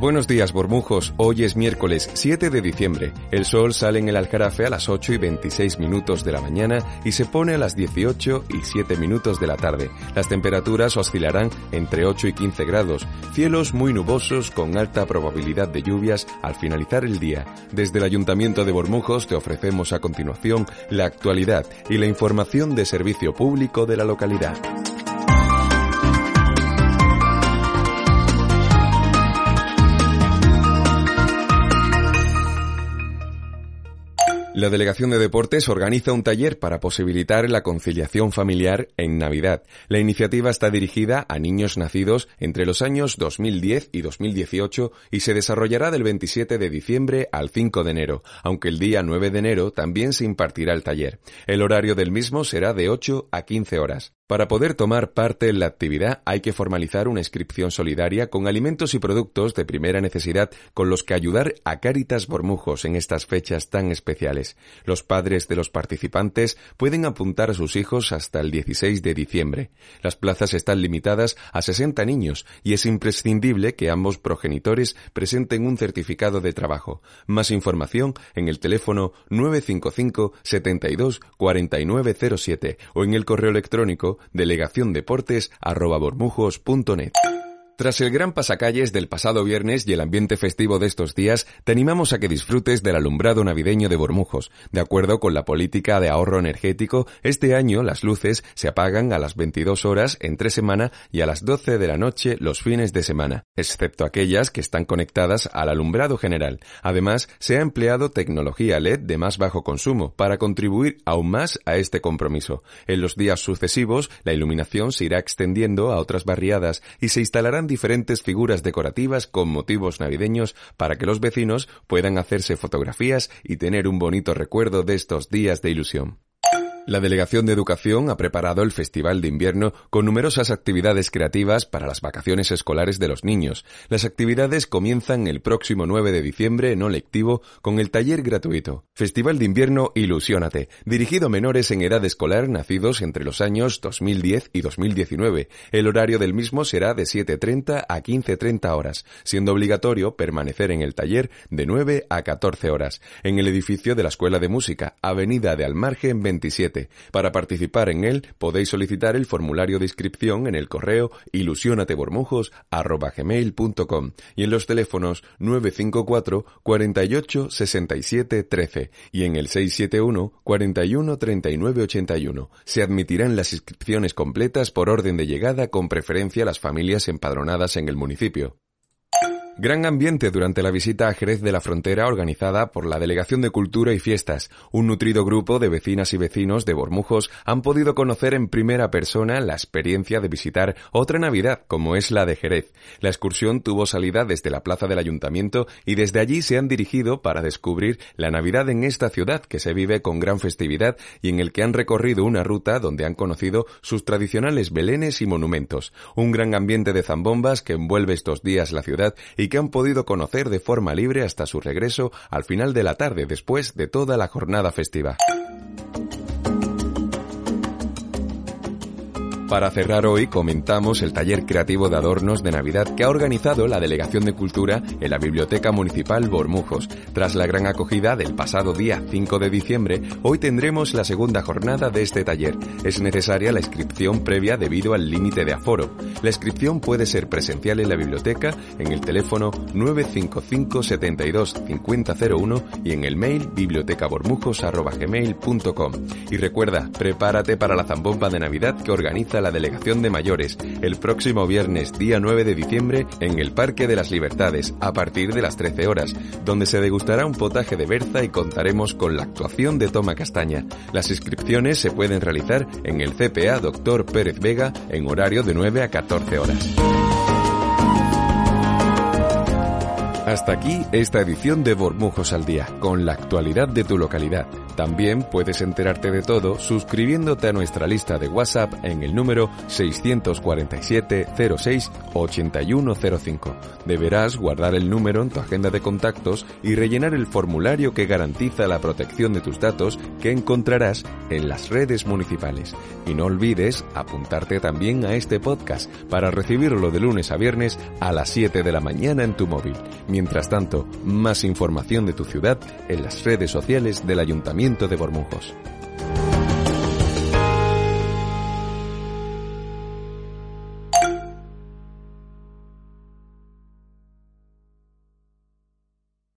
Buenos días, Bormujos. Hoy es miércoles 7 de diciembre. El sol sale en el Alcarafe a las 8 y 26 minutos de la mañana y se pone a las 18 y 7 minutos de la tarde. Las temperaturas oscilarán entre 8 y 15 grados. Cielos muy nubosos con alta probabilidad de lluvias al finalizar el día. Desde el Ayuntamiento de Bormujos te ofrecemos a continuación la actualidad y la información de servicio público de la localidad. La Delegación de Deportes organiza un taller para posibilitar la conciliación familiar en Navidad. La iniciativa está dirigida a niños nacidos entre los años 2010 y 2018 y se desarrollará del 27 de diciembre al 5 de enero, aunque el día 9 de enero también se impartirá el taller. El horario del mismo será de 8 a 15 horas. Para poder tomar parte en la actividad hay que formalizar una inscripción solidaria con alimentos y productos de primera necesidad con los que ayudar a Cáritas Bormujos en estas fechas tan especiales. Los padres de los participantes pueden apuntar a sus hijos hasta el 16 de diciembre. Las plazas están limitadas a 60 niños y es imprescindible que ambos progenitores presenten un certificado de trabajo. Más información en el teléfono 955 72 4907 o en el correo electrónico delegaciondeportes.bormujos.net. Tras el gran pasacalles del pasado viernes y el ambiente festivo de estos días, te animamos a que disfrutes del alumbrado navideño de Bormujos. De acuerdo con la política de ahorro energético, este año las luces se apagan a las 22 horas entre semana y a las 12 de la noche los fines de semana, excepto aquellas que están conectadas al alumbrado general. Además, se ha empleado tecnología LED de más bajo consumo para contribuir aún más a este compromiso. En los días sucesivos, la iluminación se irá extendiendo a otras barriadas y se instalarán diferentes figuras decorativas con motivos navideños para que los vecinos puedan hacerse fotografías y tener un bonito recuerdo de estos días de ilusión. La Delegación de Educación ha preparado el Festival de Invierno con numerosas actividades creativas para las vacaciones escolares de los niños. Las actividades comienzan el próximo 9 de diciembre no lectivo con el taller gratuito. Festival de Invierno Ilusiónate, dirigido a menores en edad escolar nacidos entre los años 2010 y 2019. El horario del mismo será de 7.30 a 15.30 horas, siendo obligatorio permanecer en el taller de 9 a 14 horas, en el edificio de la Escuela de Música, Avenida de Almargen 27 para participar en él podéis solicitar el formulario de inscripción en el correo ilusionatebormujos.com y en los teléfonos 954 48 67 13 y en el 671 41 39 81. Se admitirán las inscripciones completas por orden de llegada con preferencia a las familias empadronadas en el municipio. Gran ambiente durante la visita a Jerez de la Frontera organizada por la Delegación de Cultura y Fiestas. Un nutrido grupo de vecinas y vecinos de Bormujos han podido conocer en primera persona la experiencia de visitar otra Navidad como es la de Jerez. La excursión tuvo salida desde la plaza del ayuntamiento y desde allí se han dirigido para descubrir la Navidad en esta ciudad que se vive con gran festividad y en el que han recorrido una ruta donde han conocido sus tradicionales belenes y monumentos. Un gran ambiente de zambombas que envuelve estos días la ciudad y que han podido conocer de forma libre hasta su regreso al final de la tarde después de toda la jornada festiva. Para cerrar hoy comentamos el taller creativo de adornos de Navidad que ha organizado la Delegación de Cultura en la Biblioteca Municipal Bormujos. Tras la gran acogida del pasado día 5 de diciembre, hoy tendremos la segunda jornada de este taller. Es necesaria la inscripción previa debido al límite de aforo. La inscripción puede ser presencial en la biblioteca en el teléfono 955 72 5001 y en el mail bibliotecabormujos.com. Y recuerda, prepárate para la zambomba de Navidad que organiza la Delegación de Mayores el próximo viernes día 9 de diciembre en el Parque de las Libertades a partir de las 13 horas, donde se degustará un potaje de berza y contaremos con la actuación de Toma Castaña. Las inscripciones se pueden realizar en el CPA Dr. Pérez Vega en horario de 9 a 14 horas. Hasta aquí esta edición de Bormujos al Día, con la actualidad de tu localidad. También puedes enterarte de todo suscribiéndote a nuestra lista de WhatsApp en el número 647 06 8105. Deberás guardar el número en tu agenda de contactos y rellenar el formulario que garantiza la protección de tus datos que encontrarás en las redes municipales. Y no olvides apuntarte también a este podcast para recibirlo de lunes a viernes a las 7 de la mañana en tu móvil. Mientras tanto, más información de tu ciudad en las redes sociales del Ayuntamiento de Bormujos.